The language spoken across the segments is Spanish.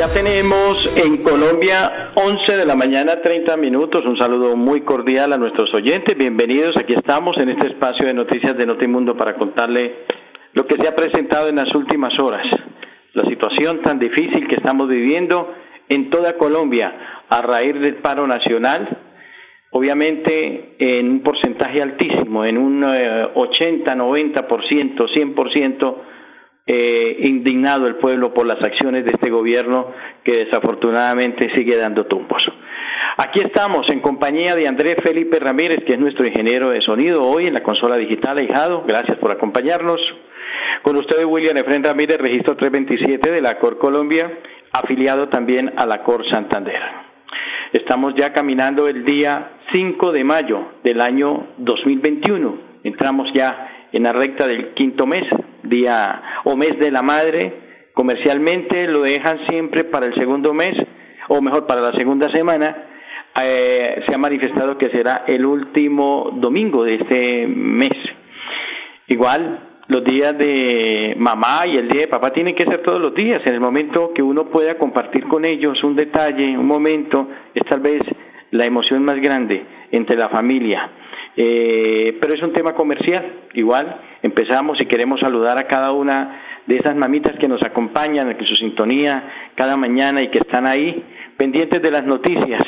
Ya tenemos en Colombia 11 de la mañana 30 minutos. Un saludo muy cordial a nuestros oyentes. Bienvenidos. Aquí estamos en este espacio de noticias de Notimundo para contarle lo que se ha presentado en las últimas horas. La situación tan difícil que estamos viviendo en toda Colombia a raíz del paro nacional. Obviamente en un porcentaje altísimo, en un 80, 90%, 100% eh, indignado el pueblo por las acciones de este gobierno que desafortunadamente sigue dando tumbos. Aquí estamos en compañía de Andrés Felipe Ramírez, que es nuestro ingeniero de sonido hoy en la consola digital Ahijado. Gracias por acompañarnos. Con ustedes William Efren Ramírez, registro 327 de la COR Colombia, afiliado también a la COR Santander. Estamos ya caminando el día 5 de mayo del año 2021. Entramos ya en la recta del quinto mes día o mes de la madre. Comercialmente lo dejan siempre para el segundo mes, o mejor, para la segunda semana. Eh, se ha manifestado que será el último domingo de este mes. Igual, los días de mamá y el día de papá tienen que ser todos los días, en el momento que uno pueda compartir con ellos un detalle, un momento, es tal vez la emoción más grande entre la familia. Eh, pero es un tema comercial, igual empezamos y queremos saludar a cada una de esas mamitas que nos acompañan, en su sintonía cada mañana y que están ahí pendientes de las noticias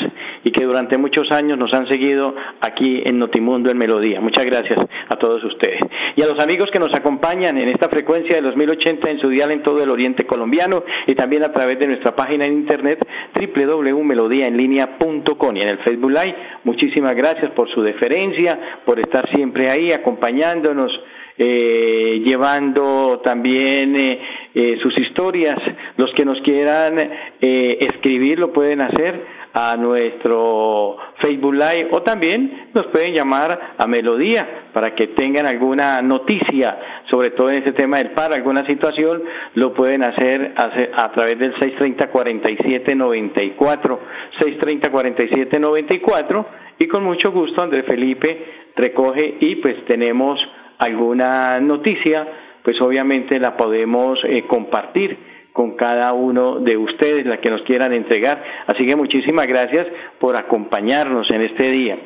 y que durante muchos años nos han seguido aquí en Notimundo en Melodía. Muchas gracias a todos ustedes. Y a los amigos que nos acompañan en esta frecuencia de los 1080 en su dial en todo el oriente colombiano y también a través de nuestra página en internet www.melodiaenlinea.com y en el Facebook Live. Muchísimas gracias por su deferencia, por estar siempre ahí acompañándonos eh, llevando también eh, eh, sus historias. Los que nos quieran eh, escribir lo pueden hacer a nuestro Facebook Live o también nos pueden llamar a Melodía para que tengan alguna noticia, sobre todo en este tema del paro, alguna situación, lo pueden hacer, a través del 630-4794, 630-4794 y con mucho gusto Andrés Felipe recoge y pues tenemos alguna noticia, pues obviamente la podemos eh, compartir con cada uno de ustedes, la que nos quieran entregar. Así que muchísimas gracias por acompañarnos en este día.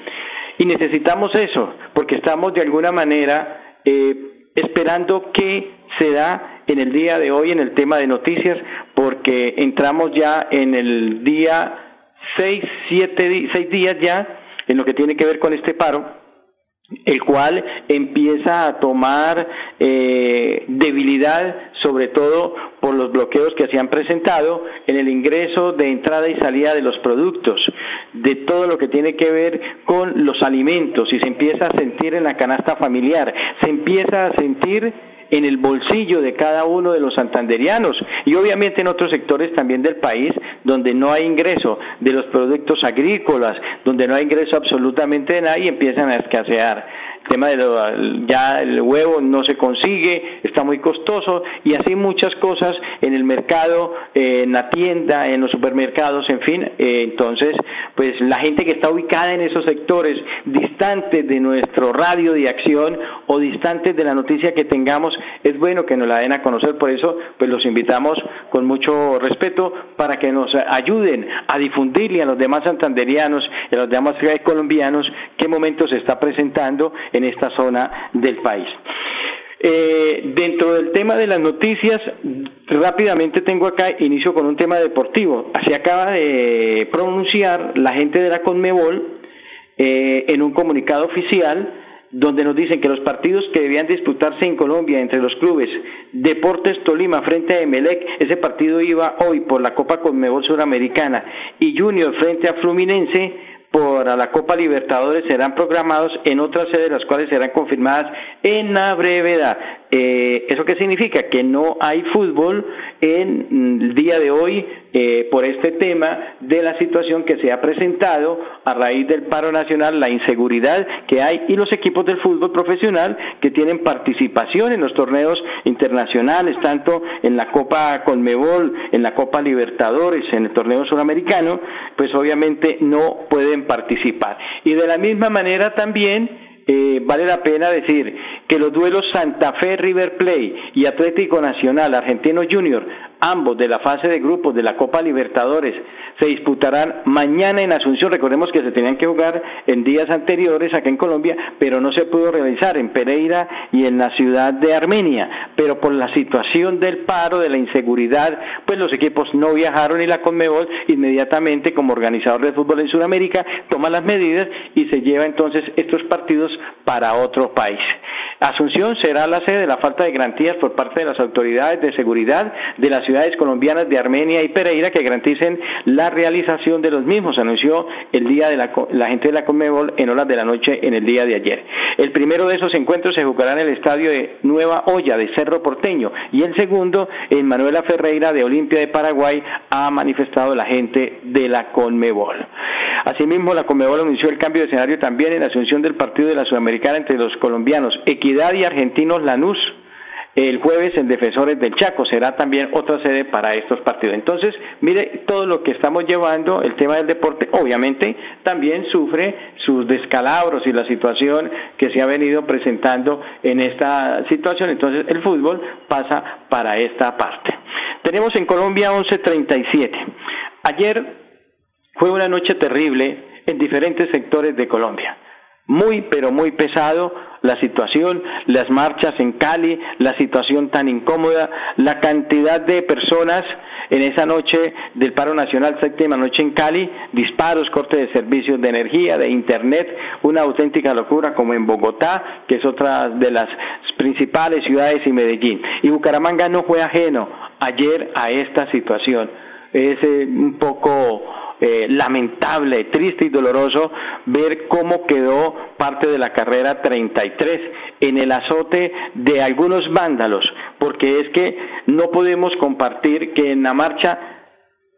Y necesitamos eso, porque estamos de alguna manera eh, esperando qué se da en el día de hoy en el tema de noticias, porque entramos ya en el día seis, siete, seis días ya en lo que tiene que ver con este paro el cual empieza a tomar eh, debilidad, sobre todo por los bloqueos que se han presentado en el ingreso de entrada y salida de los productos, de todo lo que tiene que ver con los alimentos, y se empieza a sentir en la canasta familiar, se empieza a sentir en el bolsillo de cada uno de los santanderianos y obviamente en otros sectores también del país donde no hay ingreso de los productos agrícolas, donde no hay ingreso absolutamente de nada y empiezan a escasear tema de lo, ya el huevo no se consigue, está muy costoso y así muchas cosas en el mercado, en la tienda, en los supermercados, en fin. Eh, entonces, pues la gente que está ubicada en esos sectores distantes de nuestro radio de acción o distantes de la noticia que tengamos, es bueno que nos la den a conocer. Por eso, pues los invitamos con mucho respeto para que nos ayuden a difundirle a los demás santanderianos y a los demás colombianos qué momento se está presentando en esta zona del país. Eh, dentro del tema de las noticias, rápidamente tengo acá, inicio con un tema deportivo. Se acaba de pronunciar la gente de la Conmebol eh, en un comunicado oficial donde nos dicen que los partidos que debían disputarse en Colombia entre los clubes Deportes Tolima frente a Emelec, ese partido iba hoy por la Copa Conmebol Suramericana y Junior frente a Fluminense por la Copa Libertadores serán programados en otras sedes, las cuales serán confirmadas en la brevedad. Eh, ¿Eso qué significa? Que no hay fútbol en el día de hoy eh, por este tema de la situación que se ha presentado a raíz del paro nacional, la inseguridad que hay y los equipos del fútbol profesional que tienen participación en los torneos internacionales, tanto en la Copa Conmebol, en la Copa Libertadores, en el torneo sudamericano, pues obviamente no pueden participar. Y de la misma manera también eh, vale la pena decir que los duelos Santa Fe River Play y Atlético Nacional Argentino Junior, ambos de la fase de grupos de la Copa Libertadores, se disputarán mañana en Asunción. Recordemos que se tenían que jugar en días anteriores acá en Colombia, pero no se pudo realizar en Pereira y en la ciudad de Armenia. Pero por la situación del paro, de la inseguridad, pues los equipos no viajaron y la Conmebol inmediatamente como organizador de fútbol en Sudamérica toma las medidas y se lleva entonces estos partidos para otro país. Asunción será la sede de la falta de garantías por parte de las autoridades de seguridad de las ciudades colombianas de Armenia y Pereira que garanticen la realización de los mismos, anunció el día de la, gente de la Conmebol en horas de la noche en el día de ayer. El primero de esos encuentros se jugará en el estadio de Nueva Olla de Cerro Porteño y el segundo en Manuela Ferreira de Olimpia de Paraguay ha manifestado la gente de la Conmebol. Asimismo, la Conmebol anunció el cambio de escenario también en la asunción del partido de la Sudamericana entre los colombianos Equidad y Argentinos Lanús. El jueves en Defensores del Chaco será también otra sede para estos partidos. Entonces, mire todo lo que estamos llevando, el tema del deporte, obviamente también sufre sus descalabros y la situación que se ha venido presentando en esta situación. Entonces, el fútbol pasa para esta parte. Tenemos en Colombia 11:37. Ayer fue una noche terrible en diferentes sectores de Colombia. Muy, pero muy pesado la situación, las marchas en Cali, la situación tan incómoda, la cantidad de personas en esa noche del paro nacional, séptima noche en Cali, disparos, corte de servicios de energía, de internet, una auténtica locura como en Bogotá, que es otra de las principales ciudades y Medellín. Y Bucaramanga no fue ajeno ayer a esta situación. Es eh, un poco eh, lamentable, triste y doloroso ver cómo quedó parte de la carrera 33 en el azote de algunos vándalos, porque es que no podemos compartir que en la marcha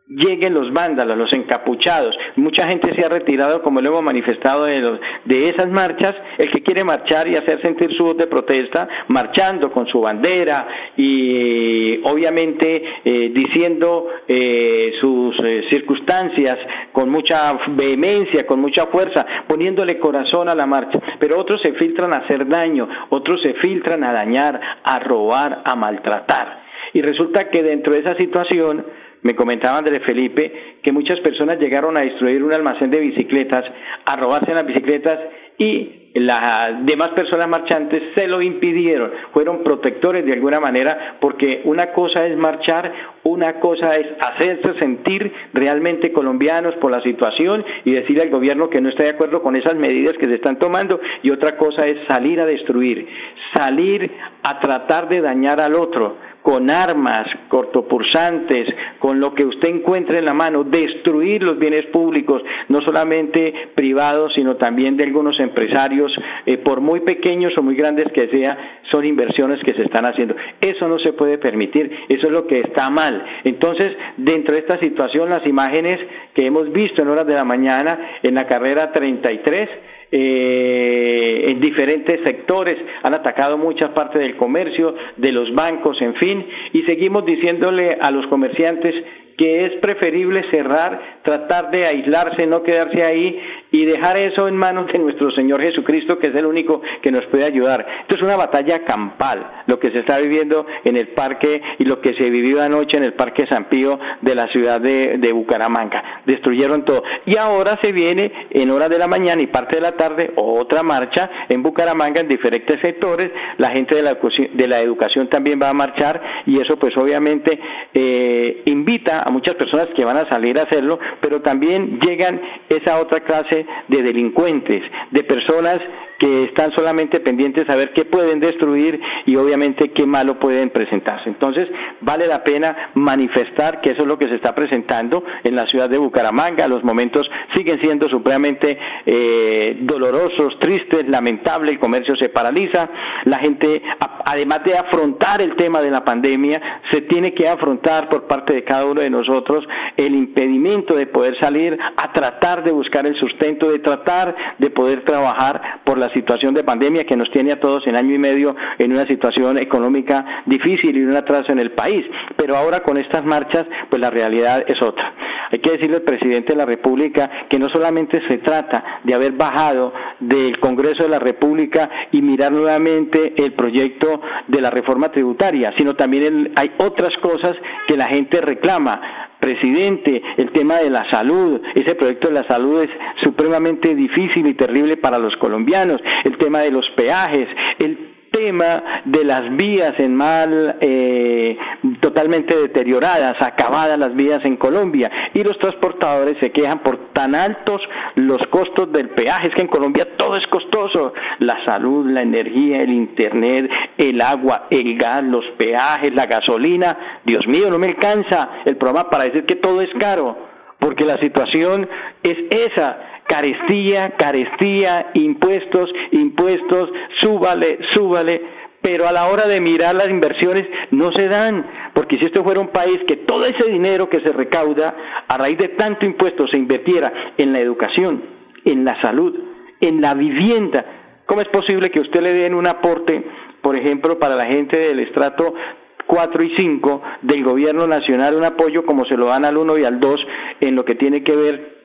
lleguen los vándalos, los encapuchados. Mucha gente se ha retirado, como lo hemos manifestado, de, de, esas marchas. El que quiere marchar y hacer sentir su voz de protesta, marchando con su bandera y obviamente eh, diciendo eh, sus eh, circunstancias con mucha vehemencia, con mucha fuerza, poniéndole corazón a la marcha. Pero otros se filtran a hacer daño, otros se filtran a dañar, a robar, a maltratar. Y resulta que dentro de esa situación, me comentaba Andrés Felipe que muchas personas llegaron a destruir un almacén de bicicletas, a robarse las bicicletas y las demás personas marchantes se lo impidieron, fueron protectores de alguna manera, porque una cosa es marchar, una cosa es hacerse sentir realmente colombianos por la situación y decirle al gobierno que no está de acuerdo con esas medidas que se están tomando, y otra cosa es salir a destruir, salir a tratar de dañar al otro con armas cortopulsantes, con lo que usted encuentre en la mano, destruir los bienes públicos, no solamente privados, sino también de algunos empresarios, eh, por muy pequeños o muy grandes que sea, son inversiones que se están haciendo. Eso no se puede permitir, eso es lo que está mal. Entonces, dentro de esta situación, las imágenes que hemos visto en horas de la mañana en la carrera 33, eh, en diferentes sectores, han atacado muchas partes del comercio, de los bancos, en fin, y seguimos diciéndole a los comerciantes que es preferible cerrar, tratar de aislarse, no quedarse ahí y dejar eso en manos de nuestro Señor Jesucristo, que es el único que nos puede ayudar. Esto es una batalla campal, lo que se está viviendo en el parque y lo que se vivió anoche en el Parque San Pío de la ciudad de, de Bucaramanga. Destruyeron todo. Y ahora se viene en horas de la mañana y parte de la tarde otra marcha en Bucaramanga en diferentes sectores. La gente de la, de la educación también va a marchar y eso pues obviamente eh, invita a muchas personas que van a salir a hacerlo, pero también llegan esa otra clase de delincuentes, de personas que están solamente pendientes a ver qué pueden destruir y obviamente qué malo pueden presentarse. Entonces, vale la pena manifestar que eso es lo que se está presentando en la ciudad de Bucaramanga. Los momentos siguen siendo supremamente eh, dolorosos, tristes, lamentables, el comercio se paraliza, la gente, además de afrontar el tema de la pandemia, se tiene que afrontar por parte de cada uno de nosotros el impedimento de poder salir a tratar de buscar el sustento, de tratar de poder trabajar por la situación de pandemia que nos tiene a todos en año y medio en una situación económica difícil y un atraso en el país. Pero ahora con estas marchas, pues la realidad es otra. Hay que decirle al presidente de la República que no solamente se trata de haber bajado del Congreso de la República y mirar nuevamente el proyecto de la reforma tributaria, sino también hay otras cosas que la gente reclama. Presidente, el tema de la salud, ese proyecto de la salud es supremamente difícil y terrible para los colombianos, el tema de los peajes, el tema de las vías en mal, eh, totalmente deterioradas, acabadas las vías en Colombia, y los transportadores se quejan por tan altos los costos del peaje, es que en Colombia todo es costoso, la salud, la energía, el internet, el agua, el gas, los peajes, la gasolina, Dios mío, no me alcanza el programa para decir que todo es caro, porque la situación es esa, carestía, carestía, impuestos, impuestos, súbale, súbale, pero a la hora de mirar las inversiones no se dan, porque si esto fuera un país que todo ese dinero que se recauda a raíz de tanto impuesto se invirtiera en la educación, en la salud, en la vivienda, ¿cómo es posible que usted le den un aporte, por ejemplo, para la gente del estrato 4 y 5 del gobierno nacional, un apoyo como se lo dan al 1 y al 2 en lo que tiene que ver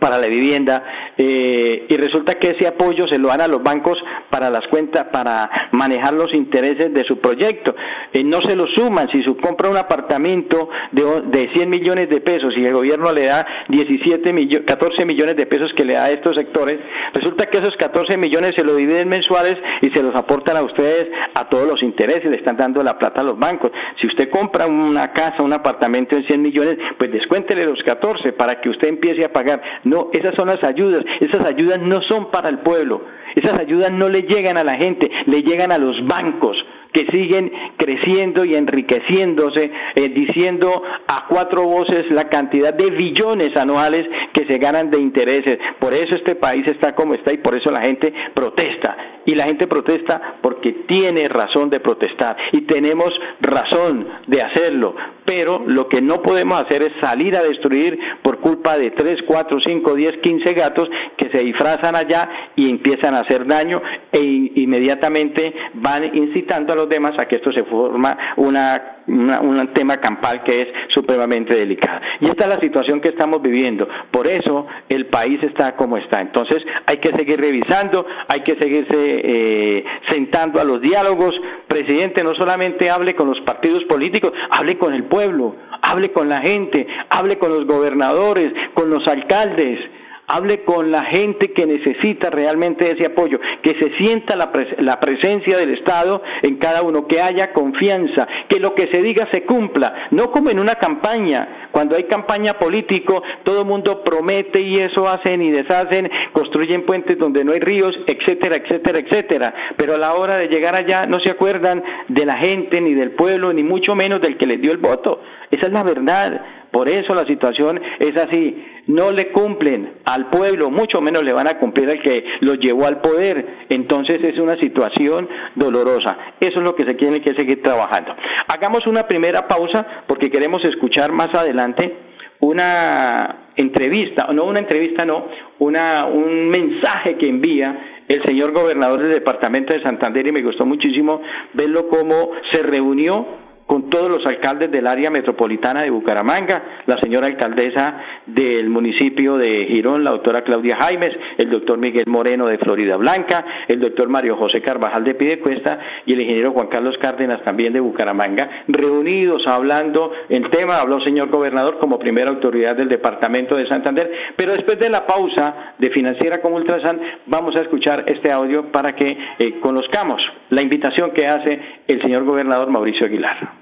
para la vivienda eh, y resulta que ese apoyo se lo dan a los bancos para las cuentas para manejar los intereses de su proyecto. Eh, no se lo suman. Si su compra un apartamento de, de 100 millones de pesos y el gobierno le da 17 millones 14 millones de pesos que le da a estos sectores resulta que esos 14 millones se lo dividen mensuales y se los aportan a ustedes a todos los intereses. Le están dando la plata a los bancos. Si usted compra una casa un apartamento de 100 millones pues descuéntele los 14 para que usted empiece a pagar. No, esas son las ayudas. Esas ayudas no son para el pueblo. Esas ayudas no le llegan a la gente, le llegan a los bancos que siguen creciendo y enriqueciéndose, eh, diciendo a cuatro voces la cantidad de billones anuales que se ganan de intereses. Por eso este país está como está y por eso la gente protesta. Y la gente protesta porque tiene razón de protestar y tenemos razón de hacerlo. Pero lo que no podemos hacer es salir a destruir por culpa de 3, 4, 5, 10, 15 gatos que se disfrazan allá y empiezan a hacer daño e inmediatamente van incitando a los demás a que esto se forma una, un tema campal que es supremamente delicado. Y esta es la situación que estamos viviendo. Por eso el país está como está. Entonces hay que seguir revisando, hay que seguirse eh, sentando a los diálogos. Presidente, no solamente hable con los partidos políticos, hable con el pueblo, hable con la gente, hable con los gobernadores, con los alcaldes hable con la gente que necesita realmente ese apoyo, que se sienta la, la, presencia del Estado en cada uno, que haya confianza, que lo que se diga se cumpla, no como en una campaña, cuando hay campaña político, todo el mundo promete y eso hacen y deshacen, construyen puentes donde no hay ríos, etcétera, etcétera, etcétera, pero a la hora de llegar allá no se acuerdan de la gente, ni del pueblo, ni mucho menos del que les dio el voto. Esa es la verdad. Por eso la situación es así. No le cumplen al pueblo, mucho menos le van a cumplir al que los llevó al poder. Entonces es una situación dolorosa. Eso es lo que se tiene que seguir trabajando. Hagamos una primera pausa porque queremos escuchar más adelante una entrevista, no una entrevista, no, una, un mensaje que envía el señor gobernador del departamento de Santander y me gustó muchísimo verlo cómo se reunió con todos los alcaldes del área metropolitana de Bucaramanga, la señora alcaldesa del municipio de Girón, la doctora Claudia Jaimes, el doctor Miguel Moreno de Florida Blanca, el doctor Mario José Carvajal de Pidecuesta y el ingeniero Juan Carlos Cárdenas también de Bucaramanga, reunidos hablando el tema, habló el señor gobernador como primera autoridad del departamento de Santander, pero después de la pausa de Financiera como Ultrasan, vamos a escuchar este audio para que eh, conozcamos la invitación que hace el señor gobernador Mauricio Aguilar.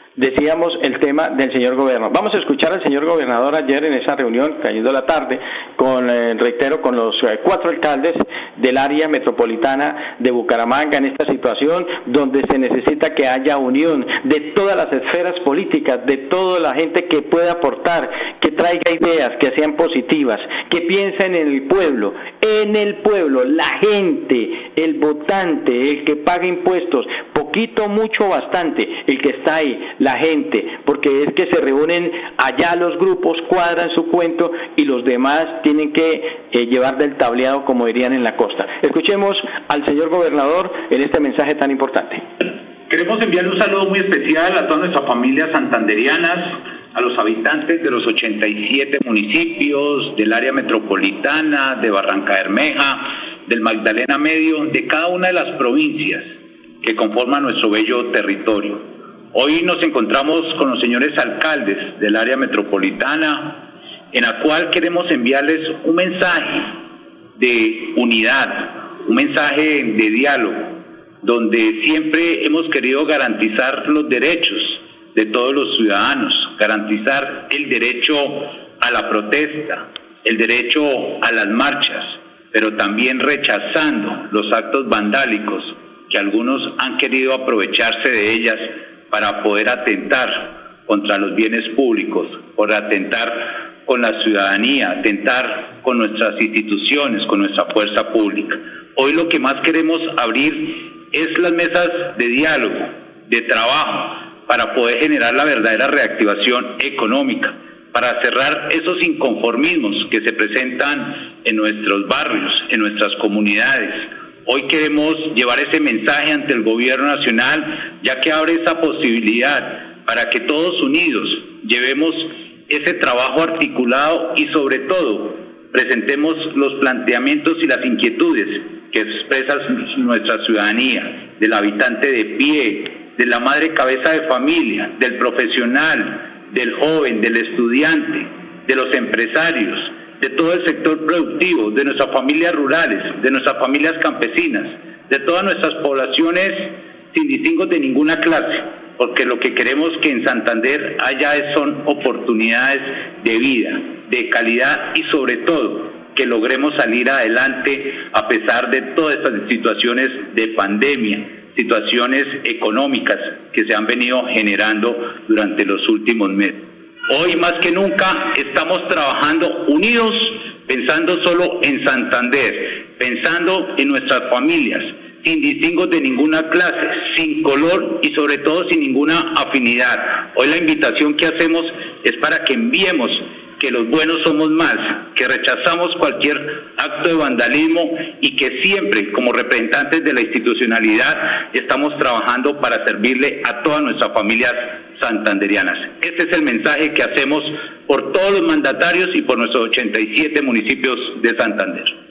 decíamos el tema del señor gobernador. Vamos a escuchar al señor gobernador ayer en esa reunión, cayendo la tarde, con, eh, reitero, con los eh, cuatro alcaldes del área metropolitana de Bucaramanga en esta situación donde se necesita que haya unión de todas las esferas políticas, de toda la gente que pueda aportar, que traiga ideas, que sean positivas, que piensen en el pueblo, en el pueblo, la gente, el votante, el que paga impuestos, poquito, mucho, bastante, el que está ahí, la gente, porque es que se reúnen allá los grupos, cuadran su cuento y los demás tienen que eh, llevar del tableado, como dirían en la costa. Escuchemos al señor gobernador en este mensaje tan importante. Queremos enviar un saludo muy especial a todas nuestras familias santanderianas, a los habitantes de los 87 municipios del área metropolitana, de Barranca Bermeja, del Magdalena Medio, de cada una de las provincias que conforman nuestro bello territorio. Hoy nos encontramos con los señores alcaldes del área metropolitana, en la cual queremos enviarles un mensaje de unidad, un mensaje de diálogo, donde siempre hemos querido garantizar los derechos de todos los ciudadanos, garantizar el derecho a la protesta, el derecho a las marchas, pero también rechazando los actos vandálicos que algunos han querido aprovecharse de ellas para poder atentar contra los bienes públicos, por atentar con la ciudadanía, atentar con nuestras instituciones, con nuestra fuerza pública. Hoy lo que más queremos abrir es las mesas de diálogo, de trabajo, para poder generar la verdadera reactivación económica, para cerrar esos inconformismos que se presentan en nuestros barrios, en nuestras comunidades, Hoy queremos llevar ese mensaje ante el gobierno nacional, ya que abre esa posibilidad para que todos unidos llevemos ese trabajo articulado y sobre todo presentemos los planteamientos y las inquietudes que expresa nuestra ciudadanía, del habitante de pie, de la madre cabeza de familia, del profesional, del joven, del estudiante, de los empresarios, de todo el sector productivo, de nuestras familias rurales, de nuestras familias campesinas, de todas nuestras poblaciones sin distingo de ninguna clase, porque lo que queremos que en Santander haya son oportunidades de vida, de calidad y sobre todo que logremos salir adelante a pesar de todas estas situaciones de pandemia, situaciones económicas que se han venido generando durante los últimos meses. Hoy más que nunca estamos trabajando unidos, pensando solo en Santander, pensando en nuestras familias, sin distingos de ninguna clase, sin color y sobre todo sin ninguna afinidad. Hoy la invitación que hacemos es para que enviemos que los buenos somos más, que rechazamos cualquier acto de vandalismo y que siempre, como representantes de la institucionalidad, estamos trabajando para servirle a todas nuestras familias santanderianas. Este es el mensaje que hacemos por todos los mandatarios y por nuestros 87 municipios de Santander.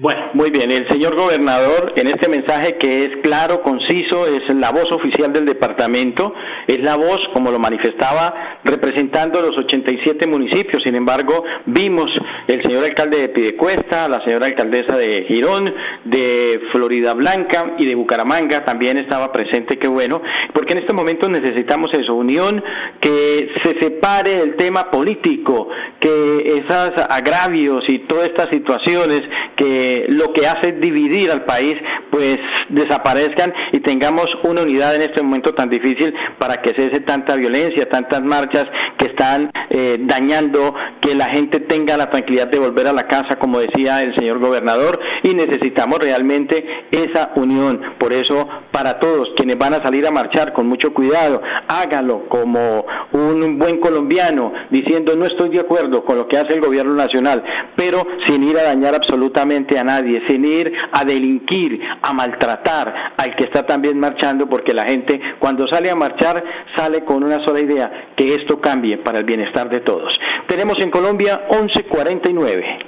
Bueno, muy bien. El señor gobernador, en este mensaje que es claro, conciso, es la voz oficial del departamento, es la voz, como lo manifestaba, representando los 87 municipios. Sin embargo, vimos el señor alcalde de Pidecuesta, la señora alcaldesa de Girón, de Florida Blanca y de Bucaramanga también estaba presente, qué bueno, porque en este momento necesitamos eso, unión, que se separe el tema político, que esos agravios y todas estas situaciones que lo que hace dividir al país, pues desaparezcan y tengamos una unidad en este momento tan difícil para que cese tanta violencia, tantas marchas que están eh, dañando que la gente tenga la tranquilidad de volver a la casa, como decía el señor gobernador, y necesitamos realmente esa unión. Por eso, para todos quienes van a salir a marchar, con mucho cuidado, hágalo como un buen colombiano, diciendo no estoy de acuerdo con lo que hace el gobierno nacional, pero sin ir a dañar absolutamente a nadie, sin ir a delinquir, a maltratar al que está también marchando, porque la gente cuando sale a marchar sale con una sola idea, que esto cambie para el bienestar de todos. Tenemos en Colombia 1149.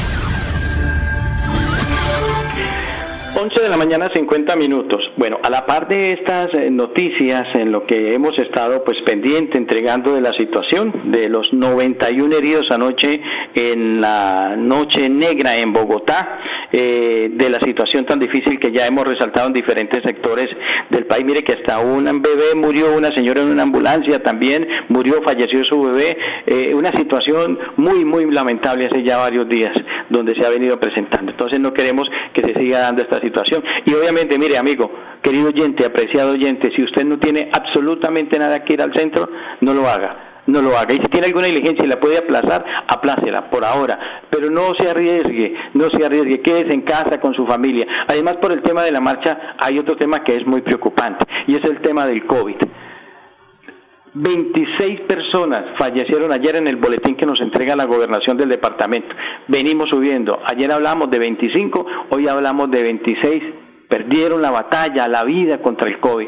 11 de la mañana 50 minutos. Bueno, a la par de estas eh, noticias en lo que hemos estado pues pendiente entregando de la situación de los 91 heridos anoche en la noche negra en Bogotá, eh, de la situación tan difícil que ya hemos resaltado en diferentes sectores del país. Mire que hasta un bebé murió, una señora en una ambulancia también murió, falleció su bebé. Eh, una situación muy, muy lamentable hace ya varios días donde se ha venido presentando. Entonces no queremos que se siga dando esta situación. Y obviamente, mire amigo, querido oyente, apreciado oyente, si usted no tiene absolutamente nada que ir al centro, no lo haga no lo haga. Y si tiene alguna diligencia y la puede aplazar, aplácela por ahora. Pero no se arriesgue, no se arriesgue, quédese en casa con su familia. Además, por el tema de la marcha, hay otro tema que es muy preocupante y es el tema del COVID. 26 personas fallecieron ayer en el boletín que nos entrega la gobernación del departamento. Venimos subiendo. Ayer hablamos de 25, hoy hablamos de 26. Perdieron la batalla, la vida contra el COVID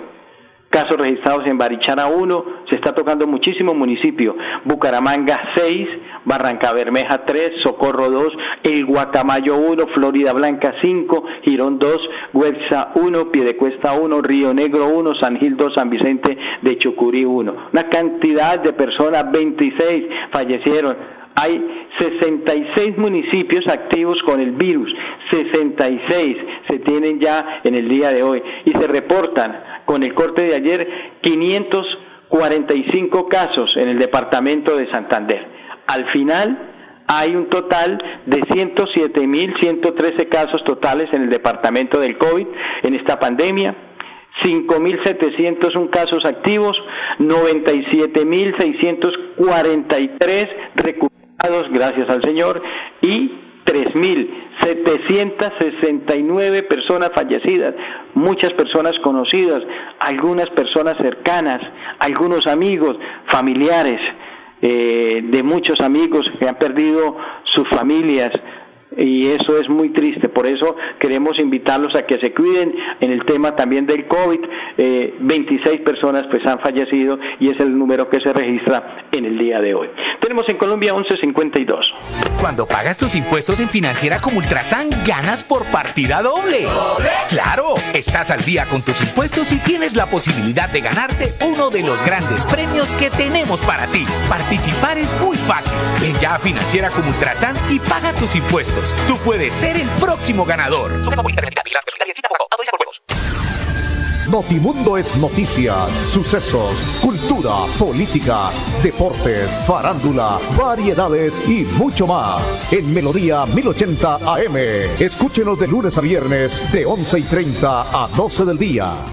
casos registrados en Barichara 1, se está tocando muchísimo municipio, Bucaramanga 6, Barranca Bermeja 3, Socorro 2, El Guacamayo 1, Florida Blanca 5, Girón 2, Huelsa 1, Piedecuesta 1, Río Negro 1, San Gil 2, San Vicente de Chucurí 1. Una cantidad de personas, 26 fallecieron. Hay 66 municipios activos con el virus, 66 se tienen ya en el día de hoy. Y se reportan con el corte de ayer 545 casos en el departamento de Santander. Al final hay un total de 107.113 casos totales en el departamento del COVID en esta pandemia. 5.701 casos activos, 97.643 recuperados gracias al Señor, y 3.769 personas fallecidas, muchas personas conocidas, algunas personas cercanas, algunos amigos, familiares eh, de muchos amigos que han perdido sus familias, y eso es muy triste. Por eso queremos invitarlos a que se cuiden en el tema también del COVID. 26 eh, personas pues han fallecido y es el número que se registra en el día de hoy. Tenemos en Colombia 1152. Cuando pagas tus impuestos en Financiera como Ultrasan, ganas por partida doble. Claro, estás al día con tus impuestos y tienes la posibilidad de ganarte uno de los grandes premios que tenemos para ti. Participar es muy fácil. Ven ya a Financiera como Ultrasan y paga tus impuestos Tú puedes ser el próximo ganador. Notimundo es noticias, sucesos, cultura, política, deportes, farándula, variedades y mucho más. En Melodía 1080 AM. Escúchenos de lunes a viernes de 11 y 30 a 12 del día.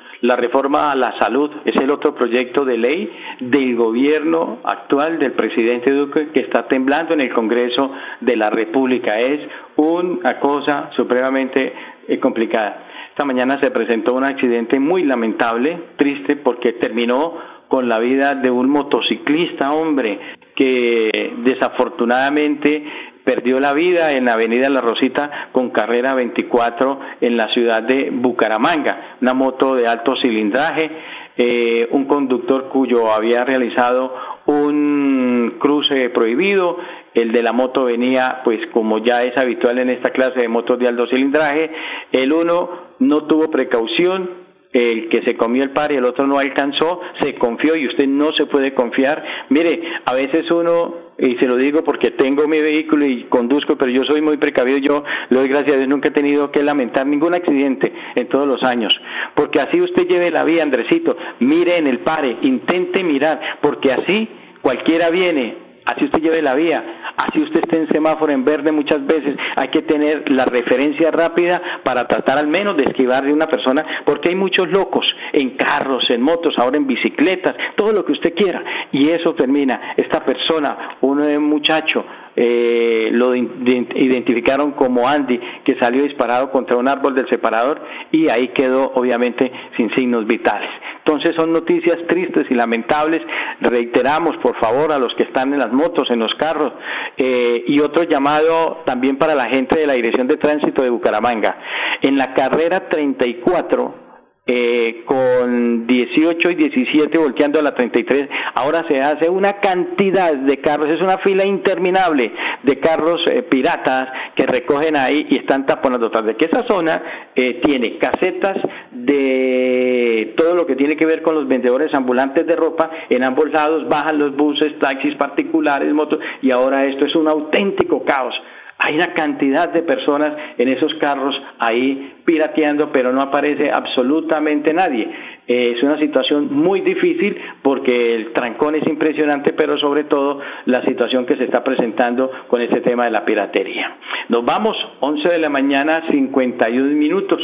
La reforma a la salud es el otro proyecto de ley del gobierno actual del presidente Duque que está temblando en el Congreso de la República. Es una cosa supremamente eh, complicada. Esta mañana se presentó un accidente muy lamentable, triste, porque terminó con la vida de un motociclista, hombre, que desafortunadamente perdió la vida en la avenida La Rosita con carrera 24 en la ciudad de Bucaramanga, una moto de alto cilindraje, eh, un conductor cuyo había realizado un cruce prohibido, el de la moto venía, pues como ya es habitual en esta clase de motos de alto cilindraje, el uno no tuvo precaución, el que se comió el par y el otro no alcanzó, se confió y usted no se puede confiar. Mire, a veces uno, y se lo digo porque tengo mi vehículo y conduzco, pero yo soy muy precavido, yo le doy gracias a Dios, nunca he tenido que lamentar ningún accidente en todos los años, porque así usted lleve la vía, Andresito, mire en el pare, intente mirar, porque así cualquiera viene así usted lleve la vía, así usted esté en semáforo en verde muchas veces, hay que tener la referencia rápida para tratar al menos de esquivar de una persona, porque hay muchos locos en carros, en motos, ahora en bicicletas, todo lo que usted quiera, y eso termina, esta persona, uno de muchacho, eh, lo identificaron como Andy, que salió disparado contra un árbol del separador y ahí quedó obviamente sin signos vitales. Entonces son noticias tristes y lamentables. Reiteramos, por favor, a los que están en las motos, en los carros, eh, y otro llamado también para la gente de la Dirección de Tránsito de Bucaramanga. En la carrera 34, eh, con 18 y 17 volteando a la 33, ahora se hace una cantidad de carros, es una fila interminable de carros eh, piratas que recogen ahí y están taponando tras de que esa zona eh, tiene casetas de todo lo que tiene que ver con los vendedores ambulantes de ropa, en ambos lados bajan los buses, taxis particulares, motos, y ahora esto es un auténtico caos. Hay una cantidad de personas en esos carros ahí pirateando, pero no aparece absolutamente nadie. Eh, es una situación muy difícil porque el trancón es impresionante, pero sobre todo la situación que se está presentando con este tema de la piratería. Nos vamos, 11 de la mañana, 51 minutos.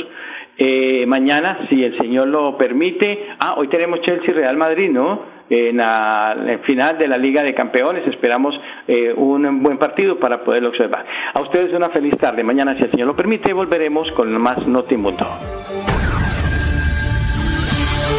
Eh, mañana, si el Señor lo permite, ah, hoy tenemos Chelsea Real Madrid, ¿no? en la final de la Liga de Campeones. Esperamos eh, un buen partido para poderlo observar. A ustedes una feliz tarde. Mañana, si el Señor lo permite, volveremos con más Notimundo.